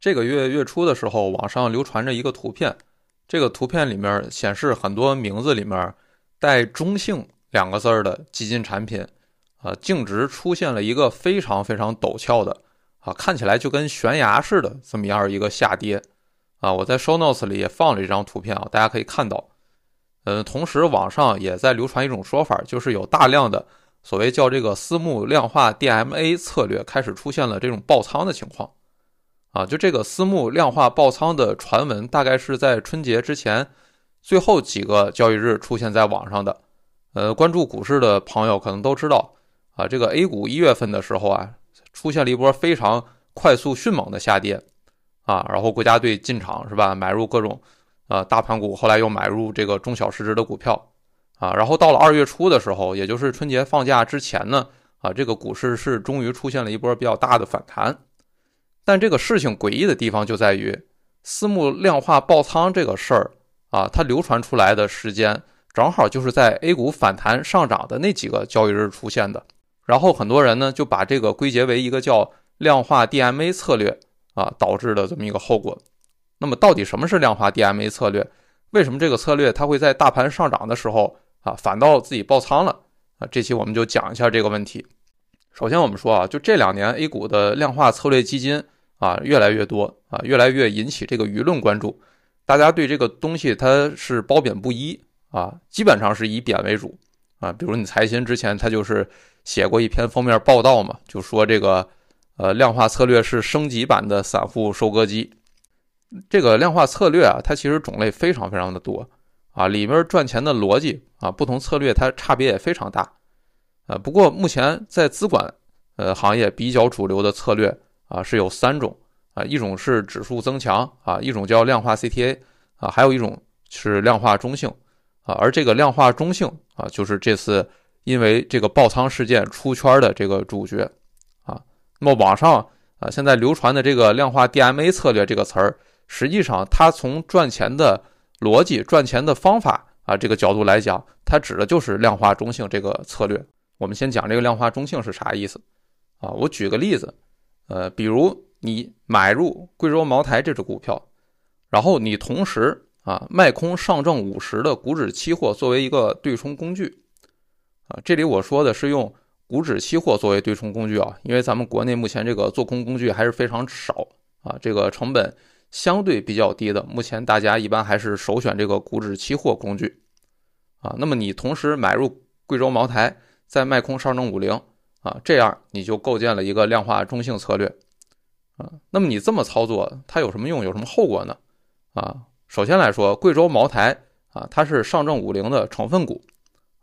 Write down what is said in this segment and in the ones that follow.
这个月月初的时候，网上流传着一个图片，这个图片里面显示很多名字里面带“中性”两个字儿的基金产品，啊，净值出现了一个非常非常陡峭的，啊，看起来就跟悬崖似的这么样一个下跌，啊，我在 show notes 里也放了这张图片啊，大家可以看到，嗯，同时网上也在流传一种说法，就是有大量的所谓叫这个私募量化 DMA 策略开始出现了这种爆仓的情况。啊，就这个私募量化爆仓的传闻，大概是在春节之前最后几个交易日出现在网上的。呃，关注股市的朋友可能都知道，啊，这个 A 股一月份的时候啊，出现了一波非常快速迅猛的下跌，啊，然后国家队进场是吧，买入各种呃大盘股，后来又买入这个中小市值的股票，啊，然后到了二月初的时候，也就是春节放假之前呢，啊，这个股市是终于出现了一波比较大的反弹。但这个事情诡异的地方就在于，私募量化爆仓这个事儿啊，它流传出来的时间正好就是在 A 股反弹上涨的那几个交易日出现的。然后很多人呢就把这个归结为一个叫量化 DMA 策略啊导致的这么一个后果。那么到底什么是量化 DMA 策略？为什么这个策略它会在大盘上涨的时候啊反倒自己爆仓了？啊，这期我们就讲一下这个问题。首先我们说啊，就这两年 A 股的量化策略基金。啊，越来越多啊，越来越引起这个舆论关注。大家对这个东西它是褒贬不一啊，基本上是以贬为主啊。比如你财新之前他就是写过一篇封面报道嘛，就说这个呃量化策略是升级版的散户收割机。这个量化策略啊，它其实种类非常非常的多啊，里面赚钱的逻辑啊，不同策略它差别也非常大啊。不过目前在资管呃行业比较主流的策略。啊，是有三种啊，一种是指数增强啊，一种叫量化 CTA 啊，还有一种是量化中性啊。而这个量化中性啊，就是这次因为这个爆仓事件出圈的这个主角啊。那么网上啊现在流传的这个量化 DMA 策略这个词儿，实际上它从赚钱的逻辑、赚钱的方法啊这个角度来讲，它指的就是量化中性这个策略。我们先讲这个量化中性是啥意思啊？我举个例子。呃，比如你买入贵州茅台这只股票，然后你同时啊卖空上证五十的股指期货作为一个对冲工具，啊，这里我说的是用股指期货作为对冲工具啊，因为咱们国内目前这个做空工具还是非常少啊，这个成本相对比较低的，目前大家一般还是首选这个股指期货工具，啊，那么你同时买入贵州茅台，再卖空上证五零。啊，这样你就构建了一个量化中性策略，啊，那么你这么操作它有什么用？有什么后果呢？啊，首先来说，贵州茅台啊，它是上证五零的成分股，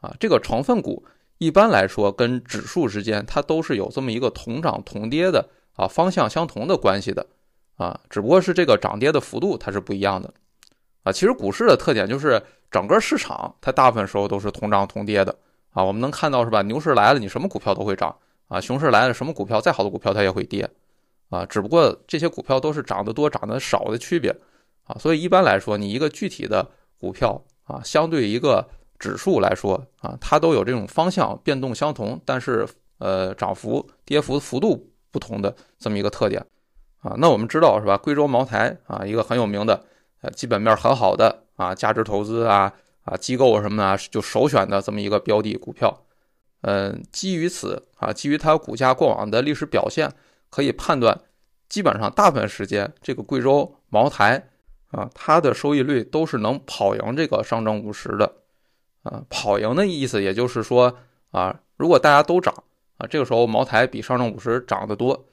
啊，这个成分股一般来说跟指数之间它都是有这么一个同涨同跌的啊方向相同的关系的，啊，只不过是这个涨跌的幅度它是不一样的，啊，其实股市的特点就是整个市场它大部分时候都是同涨同跌的。啊，我们能看到是吧？牛市来了，你什么股票都会涨啊；熊市来了，什么股票再好的股票它也会跌啊。只不过这些股票都是涨得多、涨得少的区别啊。所以一般来说，你一个具体的股票啊，相对一个指数来说啊，它都有这种方向变动相同，但是呃涨幅、跌幅幅度不同的这么一个特点啊。那我们知道是吧？贵州茅台啊，一个很有名的呃基本面很好的啊价值投资啊。啊，机构什么的就首选的这么一个标的股票，嗯，基于此啊，基于它股价过往的历史表现，可以判断，基本上大部分时间这个贵州茅台啊，它的收益率都是能跑赢这个上证五十的，啊，跑赢的意思也就是说啊，如果大家都涨啊，这个时候茅台比上证五十涨得多，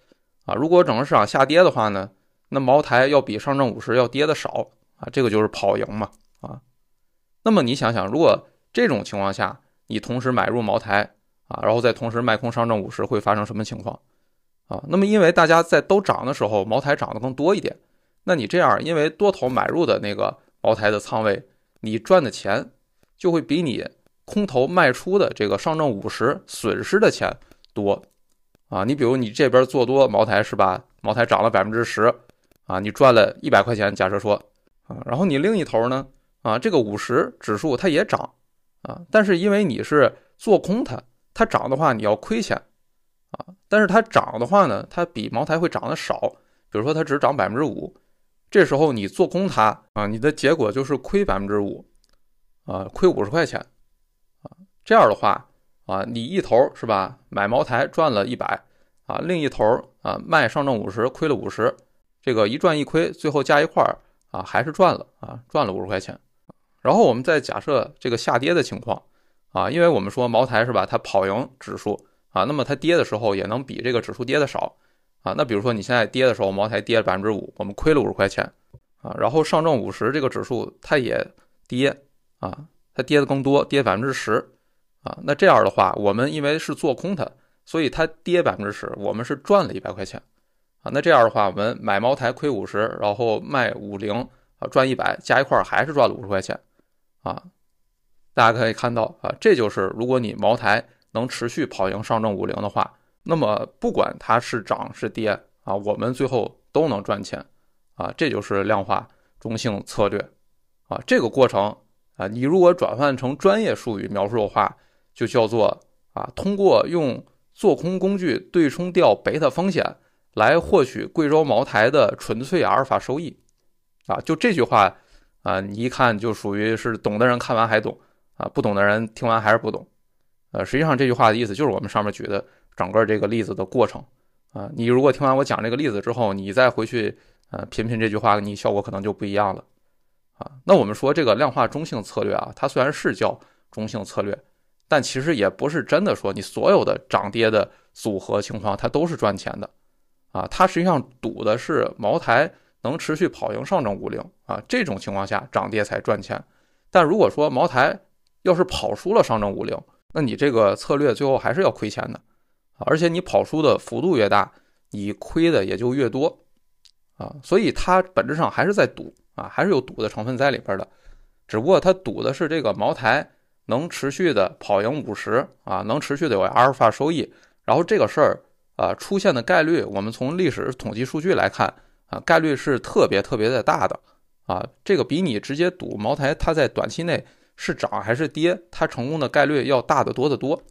啊，如果整个市场下跌的话呢，那茅台要比上证五十要跌的少啊，这个就是跑赢嘛，啊。那么你想想，如果这种情况下，你同时买入茅台啊，然后再同时卖空上证五十，会发生什么情况啊？那么因为大家在都涨的时候，茅台涨得更多一点，那你这样，因为多头买入的那个茅台的仓位，你赚的钱就会比你空头卖出的这个上证五十损失的钱多啊。你比如你这边做多茅台是吧？茅台涨了百分之十啊，你赚了一百块钱，假设说啊，然后你另一头呢？啊，这个五十指数它也涨，啊，但是因为你是做空它，它涨的话你要亏钱，啊，但是它涨的话呢，它比茅台会涨得少，比如说它只涨百分之五，这时候你做空它啊，你的结果就是亏百分之五，啊，亏五十块钱，啊，这样的话啊，你一头是吧，买茅台赚了一百，啊，另一头啊卖上证五十亏了五十，这个一赚一亏，最后加一块儿啊还是赚了啊，赚了五十块钱。然后我们再假设这个下跌的情况啊，因为我们说茅台是吧，它跑赢指数啊，那么它跌的时候也能比这个指数跌的少。啊，那比如说你现在跌的时候，茅台跌了百分之五，我们亏了五十块钱，啊，然后上证五十这个指数它也跌，啊，它跌的更多，跌百分之十，啊，那这样的话，我们因为是做空它，所以它跌百分之十，我们是赚了一百块钱，啊，那这样的话，我们买茅台亏五十，然后卖五零，啊，赚一百，加一块还是赚了五十块钱，啊，大家可以看到，啊，这就是如果你茅台能持续跑赢上证五零的话。那么不管它是涨是跌啊，我们最后都能赚钱啊，这就是量化中性策略啊。这个过程啊，你如果转换成专业术语描述的话，就叫做啊，通过用做空工具对冲掉贝塔风险，来获取贵州茅台的纯粹阿尔法收益啊。就这句话啊，你一看就属于是懂的人看完还懂啊，不懂的人听完还是不懂。呃，实际上这句话的意思就是我们上面举的。整个这个例子的过程啊，你如果听完我讲这个例子之后，你再回去呃品品这句话，你效果可能就不一样了啊。那我们说这个量化中性策略啊，它虽然是叫中性策略，但其实也不是真的说你所有的涨跌的组合情况它都是赚钱的啊。它实际上赌的是茅台能持续跑赢上证五零啊，这种情况下涨跌才赚钱。但如果说茅台要是跑输了上证五零，那你这个策略最后还是要亏钱的。而且你跑输的幅度越大，你亏的也就越多，啊，所以它本质上还是在赌啊，还是有赌的成分在里边的，只不过它赌的是这个茅台能持续的跑赢五十啊，能持续的有阿尔法收益，然后这个事儿啊出现的概率，我们从历史统计数据来看啊，概率是特别特别的大的啊，这个比你直接赌茅台它在短期内是涨还是跌，它成功的概率要大得多得多。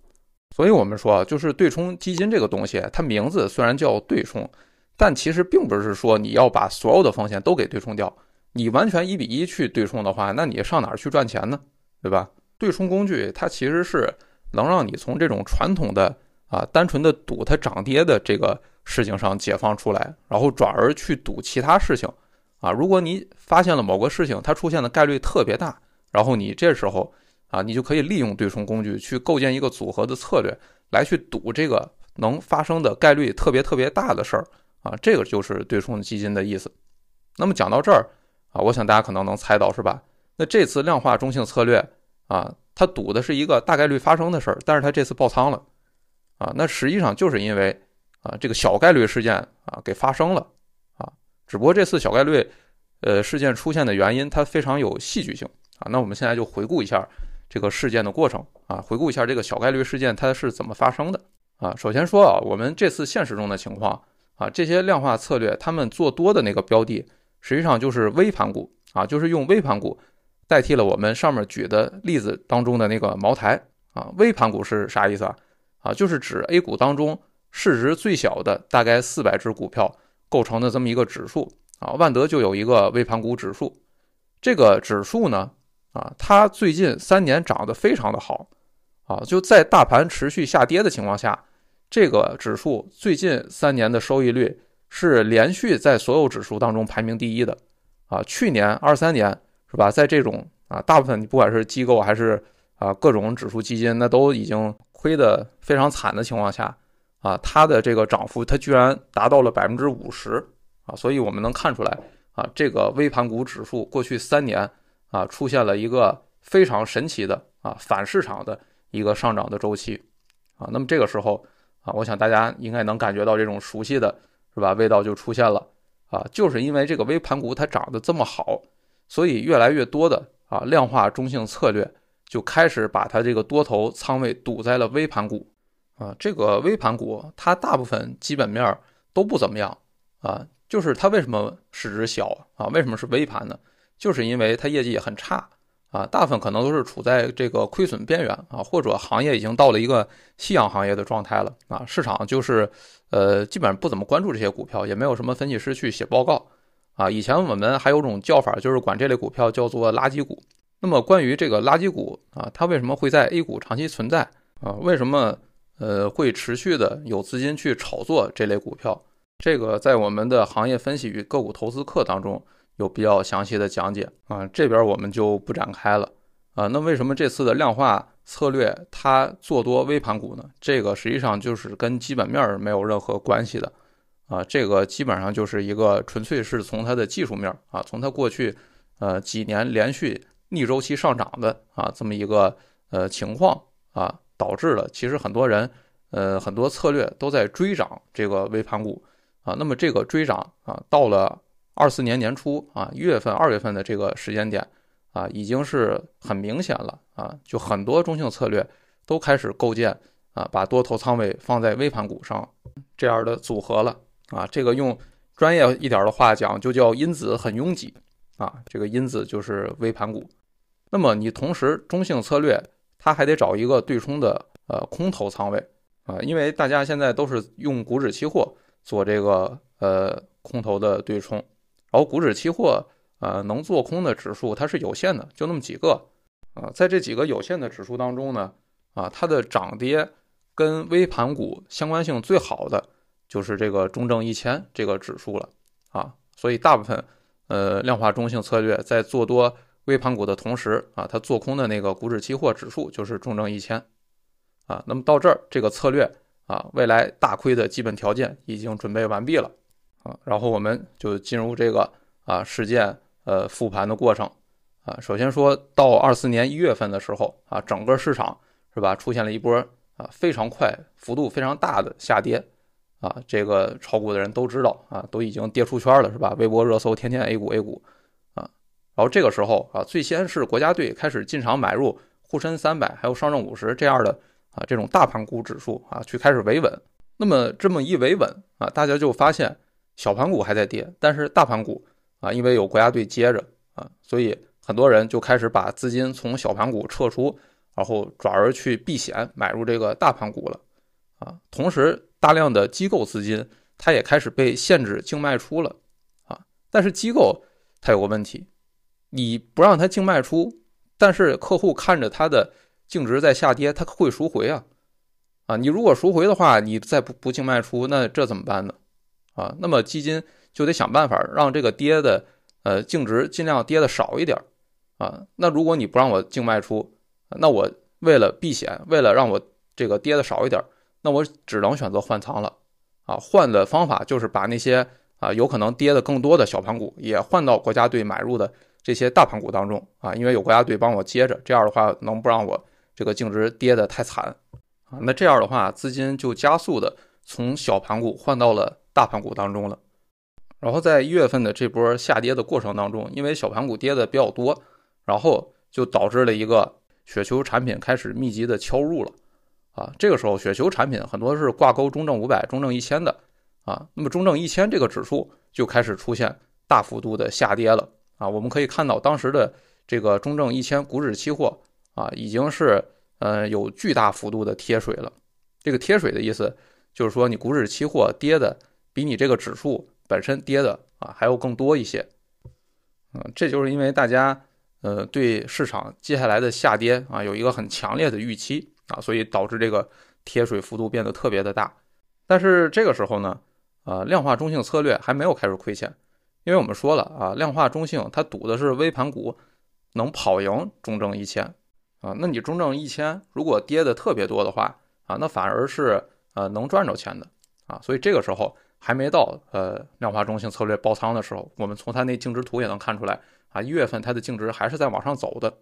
所以，我们说，就是对冲基金这个东西，它名字虽然叫对冲，但其实并不是说你要把所有的风险都给对冲掉。你完全一比一去对冲的话，那你上哪儿去赚钱呢？对吧？对冲工具它其实是能让你从这种传统的啊单纯的赌它涨跌的这个事情上解放出来，然后转而去赌其他事情啊。如果你发现了某个事情它出现的概率特别大，然后你这时候。啊，你就可以利用对冲工具去构建一个组合的策略，来去赌这个能发生的概率特别特别大的事儿啊，这个就是对冲基金的意思。那么讲到这儿啊，我想大家可能能猜到是吧？那这次量化中性策略啊，它赌的是一个大概率发生的事儿，但是它这次爆仓了啊，那实际上就是因为啊这个小概率事件啊给发生了啊，只不过这次小概率呃事件出现的原因它非常有戏剧性啊，那我们现在就回顾一下。这个事件的过程啊，回顾一下这个小概率事件它是怎么发生的啊？首先说啊，我们这次现实中的情况啊，这些量化策略他们做多的那个标的，实际上就是微盘股啊，就是用微盘股代替了我们上面举的例子当中的那个茅台啊。微盘股是啥意思啊？啊，就是指 A 股当中市值最小的大概四百只股票构成的这么一个指数啊。万德就有一个微盘股指数，这个指数呢。啊，它最近三年涨得非常的好，啊，就在大盘持续下跌的情况下，这个指数最近三年的收益率是连续在所有指数当中排名第一的，啊，去年二三年是吧，在这种啊，大部分你不管是机构还是啊各种指数基金，那都已经亏得非常惨的情况下，啊，它的这个涨幅它居然达到了百分之五十，啊，所以我们能看出来，啊，这个微盘股指数过去三年。啊，出现了一个非常神奇的啊反市场的一个上涨的周期，啊，那么这个时候啊，我想大家应该能感觉到这种熟悉的是吧味道就出现了啊，就是因为这个微盘股它涨得这么好，所以越来越多的啊量化中性策略就开始把它这个多头仓位堵在了微盘股啊，这个微盘股它大部分基本面都不怎么样啊，就是它为什么市值小啊？为什么是微盘呢？就是因为它业绩也很差啊，大部分可能都是处在这个亏损边缘啊，或者行业已经到了一个夕阳行业的状态了啊，市场就是呃基本上不怎么关注这些股票，也没有什么分析师去写报告啊。以前我们还有种叫法，就是管这类股票叫做垃圾股。那么关于这个垃圾股啊，它为什么会在 A 股长期存在啊？为什么呃会持续的有资金去炒作这类股票？这个在我们的行业分析与个股投资课当中有比较详细的讲解啊，这边我们就不展开了啊。那为什么这次的量化策略它做多微盘股呢？这个实际上就是跟基本面没有任何关系的啊，这个基本上就是一个纯粹是从它的技术面啊，从它过去呃几年连续逆周期上涨的啊这么一个呃情况啊，导致了其实很多人呃很多策略都在追涨这个微盘股。啊，那么这个追涨啊，到了二四年年初啊，一月份、二月份的这个时间点啊，已经是很明显了啊，就很多中性策略都开始构建啊，把多头仓位放在微盘股上这样的组合了啊。这个用专业一点的话讲，就叫因子很拥挤啊。这个因子就是微盘股。那么你同时中性策略，它还得找一个对冲的呃空头仓位啊，因为大家现在都是用股指期货。做这个呃空头的对冲，然后股指期货呃能做空的指数它是有限的，就那么几个啊，在这几个有限的指数当中呢，啊它的涨跌跟微盘股相关性最好的就是这个中证一千这个指数了啊，所以大部分呃量化中性策略在做多微盘股的同时啊，它做空的那个股指期货指数就是中证一千啊，那么到这儿这个策略。啊，未来大亏的基本条件已经准备完毕了啊，然后我们就进入这个啊事件呃复盘的过程啊。首先说到二四年一月份的时候啊，整个市场是吧出现了一波啊非常快、幅度非常大的下跌啊，这个炒股的人都知道啊，都已经跌出圈了是吧？微博热搜天天 A 股 A 股，然后这个时候啊，最先是国家队开始进场买入沪深三百还有上证五十这样的。啊，这种大盘股指数啊，去开始维稳。那么这么一维稳啊，大家就发现小盘股还在跌，但是大盘股啊，因为有国家队接着啊，所以很多人就开始把资金从小盘股撤出，然后转而去避险买入这个大盘股了啊。同时，大量的机构资金它也开始被限制净卖出了啊。但是机构它有个问题，你不让它净卖出，但是客户看着它的。净值在下跌，它会赎回啊，啊，你如果赎回的话，你再不不净卖出，那这怎么办呢？啊，那么基金就得想办法让这个跌的呃净值尽量跌的少一点啊。那如果你不让我净卖出，那我为了避险，为了让我这个跌的少一点，那我只能选择换仓了啊。换的方法就是把那些啊有可能跌的更多的小盘股也换到国家队买入的这些大盘股当中啊，因为有国家队帮我接着，这样的话能不让我。这个净值跌得太惨啊，那这样的话，资金就加速的从小盘股换到了大盘股当中了。然后在一月份的这波下跌的过程当中，因为小盘股跌的比较多，然后就导致了一个雪球产品开始密集的敲入了啊。这个时候，雪球产品很多是挂钩中证五百、中证一千的啊。那么中证一千这个指数就开始出现大幅度的下跌了啊。我们可以看到当时的这个中证一千股指期货。啊，已经是呃有巨大幅度的贴水了。这个贴水的意思就是说，你股指期货跌的比你这个指数本身跌的啊还要更多一些。嗯，这就是因为大家呃对市场接下来的下跌啊有一个很强烈的预期啊，所以导致这个贴水幅度变得特别的大。但是这个时候呢，啊量化中性策略还没有开始亏钱，因为我们说了啊，量化中性它赌的是微盘股能跑赢中证一千。啊，那你中证一千如果跌的特别多的话，啊，那反而是呃能赚着钱的啊，所以这个时候还没到呃量化中性策略爆仓的时候，我们从它那净值图也能看出来啊，一月份它的净值还是在往上走的，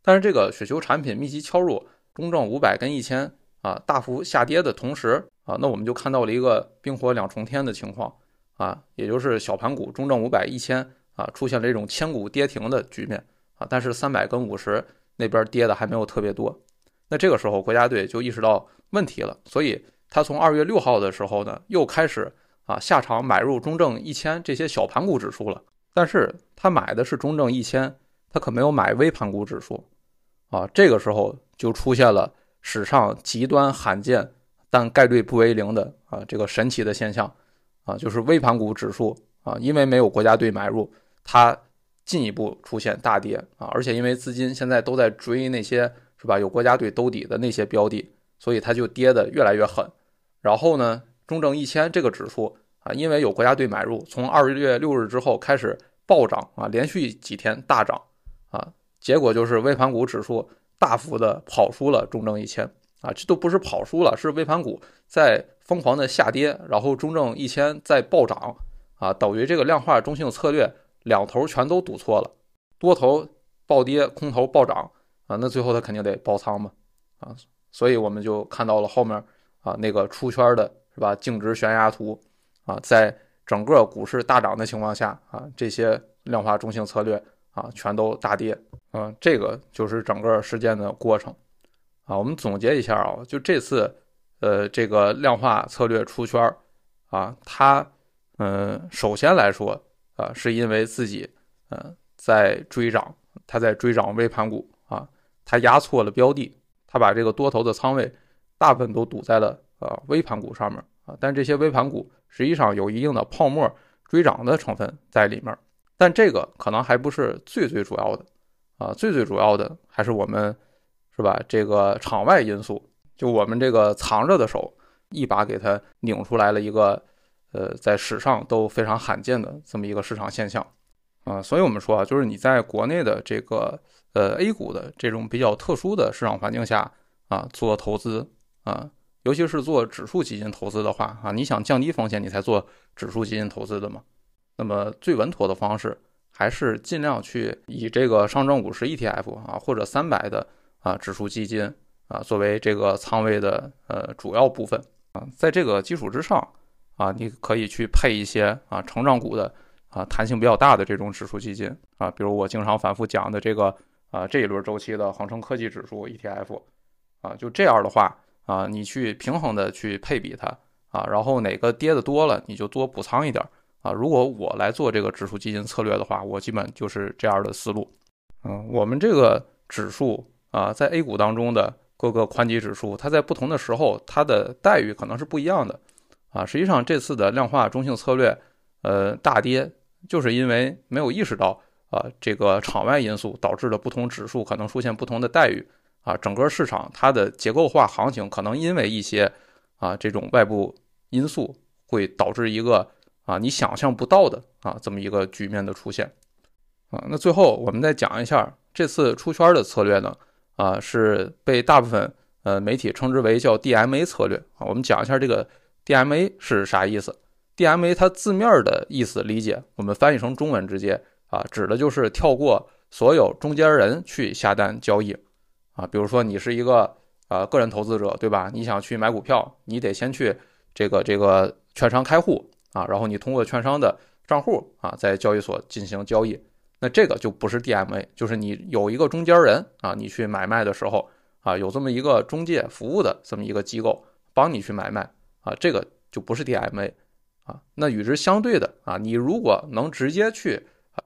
但是这个雪球产品密集敲入中证五百跟一千啊大幅下跌的同时啊，那我们就看到了一个冰火两重天的情况啊，也就是小盘股中证五百一千啊出现了这种千股跌停的局面啊，但是三百跟五十。那边跌的还没有特别多，那这个时候国家队就意识到问题了，所以他从二月六号的时候呢，又开始啊下场买入中证一千这些小盘股指数了。但是他买的是中证一千他可没有买微盘股指数啊。这个时候就出现了史上极端罕见但概率不为零的啊这个神奇的现象啊，就是微盘股指数啊，因为没有国家队买入，它进一步出现大跌啊，而且因为资金现在都在追那些是吧有国家队兜底的那些标的，所以它就跌得越来越狠。然后呢，中证一千这个指数啊，因为有国家队买入，从二月六日之后开始暴涨啊，连续几天大涨啊，结果就是微盘股指数大幅的跑输了中证一千啊，这都不是跑输了，是微盘股在疯狂的下跌，然后中证一千在暴涨啊，等于这个量化中性策略两头全都赌错了，多头暴跌，空头暴涨啊，那最后他肯定得爆仓嘛啊，所以我们就看到了后面。啊，那个出圈的是吧？净值悬崖图啊，在整个股市大涨的情况下啊，这些量化中性策略啊，全都大跌。嗯，这个就是整个事件的过程啊。我们总结一下啊，就这次呃，这个量化策略出圈儿啊，它嗯，首先来说啊，是因为自己嗯在追涨，他在追涨微盘股啊，他压错了标的，他把这个多头的仓位。大部分都赌在了呃微盘股上面啊，但这些微盘股实际上有一定的泡沫追涨的成分在里面，但这个可能还不是最最主要的啊，最最主要的还是我们是吧？这个场外因素，就我们这个藏着的手一把给它拧出来了一个呃，在史上都非常罕见的这么一个市场现象啊，所以我们说啊，就是你在国内的这个呃 A 股的这种比较特殊的市场环境下啊做投资。啊，尤其是做指数基金投资的话，啊，你想降低风险，你才做指数基金投资的嘛。那么最稳妥的方式，还是尽量去以这个上证五十 ETF 啊，或者三百的啊指数基金啊，作为这个仓位的呃主要部分啊。在这个基础之上啊，你可以去配一些啊成长股的啊弹性比较大的这种指数基金啊，比如我经常反复讲的这个啊这一轮周期的恒生科技指数 ETF 啊，就这样的话。啊，你去平衡的去配比它啊，然后哪个跌的多了，你就多补仓一点啊。如果我来做这个指数基金策略的话，我基本就是这样的思路。嗯，我们这个指数啊，在 A 股当中的各个宽基指数，它在不同的时候，它的待遇可能是不一样的啊。实际上这次的量化中性策略，呃，大跌就是因为没有意识到啊，这个场外因素导致了不同指数可能出现不同的待遇。啊，整个市场它的结构化行情可能因为一些啊这种外部因素会导致一个啊你想象不到的啊这么一个局面的出现啊。那最后我们再讲一下这次出圈的策略呢啊是被大部分呃媒体称之为叫 DMA 策略啊。我们讲一下这个 DMA 是啥意思？DMA 它字面的意思理解，我们翻译成中文直接啊指的就是跳过所有中间人去下单交易。啊，比如说你是一个呃个人投资者，对吧？你想去买股票，你得先去这个这个券商开户啊，然后你通过券商的账户啊，在交易所进行交易。那这个就不是 DMA，就是你有一个中间人啊，你去买卖的时候啊，有这么一个中介服务的这么一个机构帮你去买卖啊，这个就不是 DMA 啊。那与之相对的啊，你如果能直接去，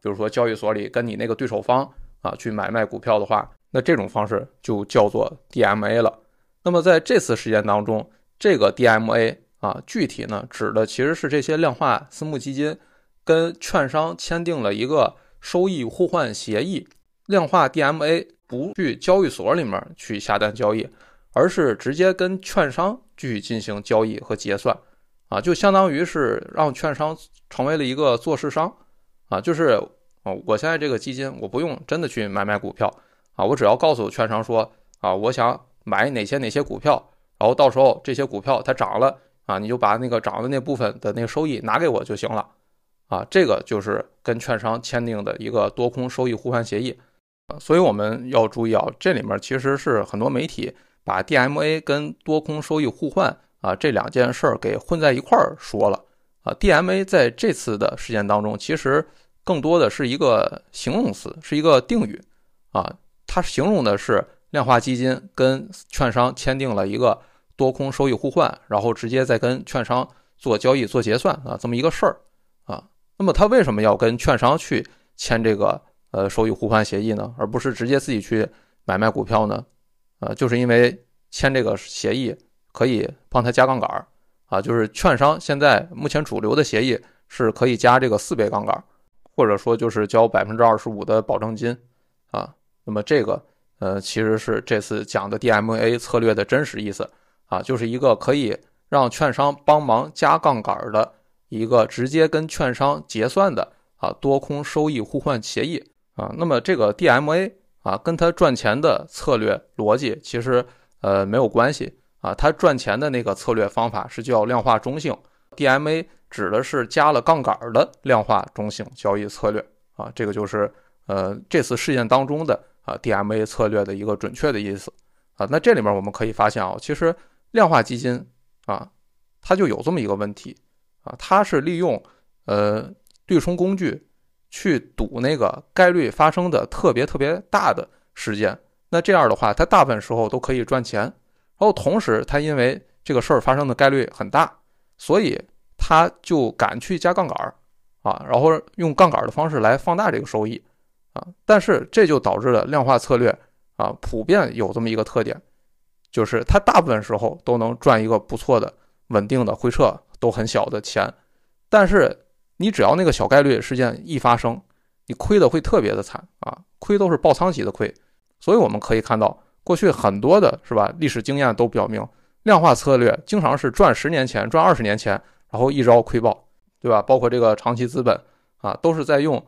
比如说交易所里跟你那个对手方啊去买卖股票的话。那这种方式就叫做 DMA 了。那么在这次事件当中，这个 DMA 啊，具体呢指的其实是这些量化私募基金跟券商签订了一个收益互换协议。量化 DMA 不去交易所里面去下单交易，而是直接跟券商去进行交易和结算啊，就相当于是让券商成为了一个做市商啊，就是哦，我现在这个基金我不用真的去买卖股票。啊，我只要告诉券商说啊，我想买哪些哪些股票，然后到时候这些股票它涨了啊，你就把那个涨的那部分的那个收益拿给我就行了。啊，这个就是跟券商签订的一个多空收益互换协议。所以我们要注意啊，这里面其实是很多媒体把 DMA 跟多空收益互换啊这两件事儿给混在一块儿说了。啊，DMA 在这次的事件当中，其实更多的是一个形容词，是一个定语啊。它形容的是量化基金跟券商签订了一个多空收益互换，然后直接再跟券商做交易、做结算啊，这么一个事儿。那么他为什么要跟券商去签这个呃收益互换协议呢，而不是直接自己去买卖股票呢？呃，就是因为签这个协议可以帮他加杠杆儿啊，就是券商现在目前主流的协议是可以加这个四倍杠杆儿，或者说就是交百分之二十五的保证金啊。那么这个呃其实是这次讲的 DMA 策略的真实意思啊，就是一个可以让券商帮忙加杠杆儿的一个直接跟券商结算的啊多空收益互换协议啊。那么这个 DMA 啊跟他赚钱的策略逻辑其实呃没有关系啊，他赚钱的那个策略方法是叫量化中性，DMA 指的是加了杠杆的量化中性交易策略啊，这个就是呃这次事件当中的。啊，DMA 策略的一个准确的意思啊，那这里面我们可以发现啊，其实量化基金啊，它就有这么一个问题啊，它是利用呃对冲工具去赌那个概率发生的特别特别大的事件，那这样的话，它大部分时候都可以赚钱，然后同时它因为这个事儿发生的概率很大，所以它就敢去加杠杆儿啊，然后用杠杆儿的方式来放大这个收益。啊，但是这就导致了量化策略啊，普遍有这么一个特点，就是它大部分时候都能赚一个不错的、稳定的回撤，都很小的钱。但是你只要那个小概率事件一发生，你亏的会特别的惨啊，亏都是爆仓级的亏。所以我们可以看到，过去很多的是吧，历史经验都表明，量化策略经常是赚十年钱、赚二十年钱，然后一招亏爆，对吧？包括这个长期资本啊，都是在用。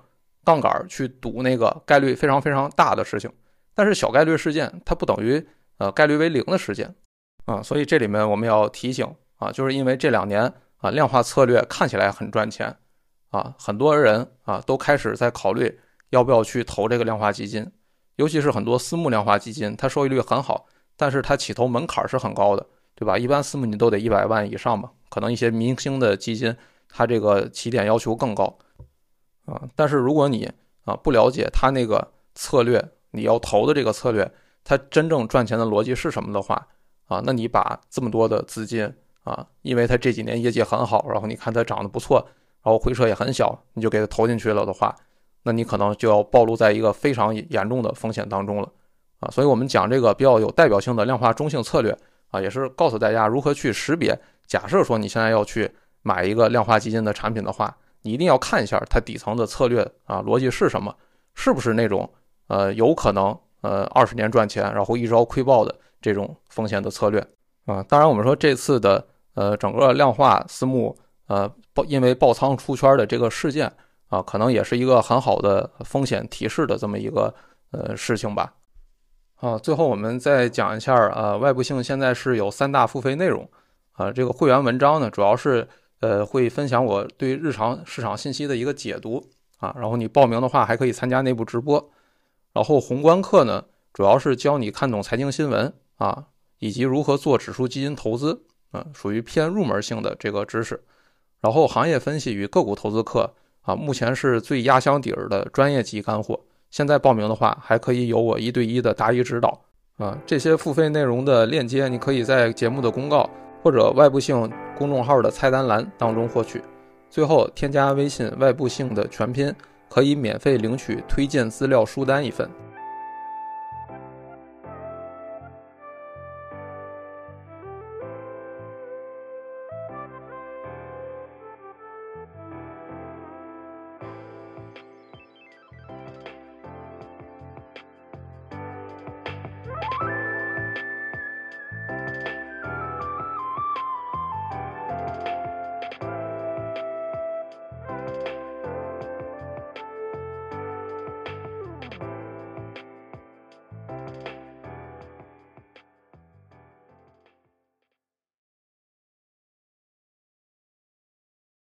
杠杆去赌那个概率非常非常大的事情，但是小概率事件它不等于呃概率为零的事件啊，所以这里面我们要提醒啊，就是因为这两年啊量化策略看起来很赚钱啊，很多人啊都开始在考虑要不要去投这个量化基金，尤其是很多私募量化基金，它收益率很好，但是它起投门槛是很高的，对吧？一般私募你都得一百万以上吧，可能一些明星的基金它这个起点要求更高。啊，但是如果你啊不了解他那个策略，你要投的这个策略，它真正赚钱的逻辑是什么的话，啊，那你把这么多的资金啊，因为它这几年业绩很好，然后你看它涨得不错，然后回撤也很小，你就给它投进去了的话，那你可能就要暴露在一个非常严重的风险当中了，啊，所以我们讲这个比较有代表性的量化中性策略啊，也是告诉大家如何去识别。假设说你现在要去买一个量化基金的产品的话。你一定要看一下它底层的策略啊，逻辑是什么？是不是那种呃有可能呃二十年赚钱，然后一招亏爆的这种风险的策略啊？当然，我们说这次的呃整个量化私募呃爆因为爆仓出圈的这个事件啊，可能也是一个很好的风险提示的这么一个呃事情吧。啊，最后我们再讲一下啊，外部性现在是有三大付费内容啊，这个会员文章呢主要是。呃，会分享我对日常市场信息的一个解读啊，然后你报名的话还可以参加内部直播。然后宏观课呢，主要是教你看懂财经新闻啊，以及如何做指数基金投资啊，属于偏入门性的这个知识。然后行业分析与个股投资课啊，目前是最压箱底儿的专业级干货。现在报名的话，还可以有我一对一的答疑指导啊。这些付费内容的链接，你可以在节目的公告。或者外部性公众号的菜单栏当中获取，最后添加微信外部性的全拼，可以免费领取推荐资料书单一份。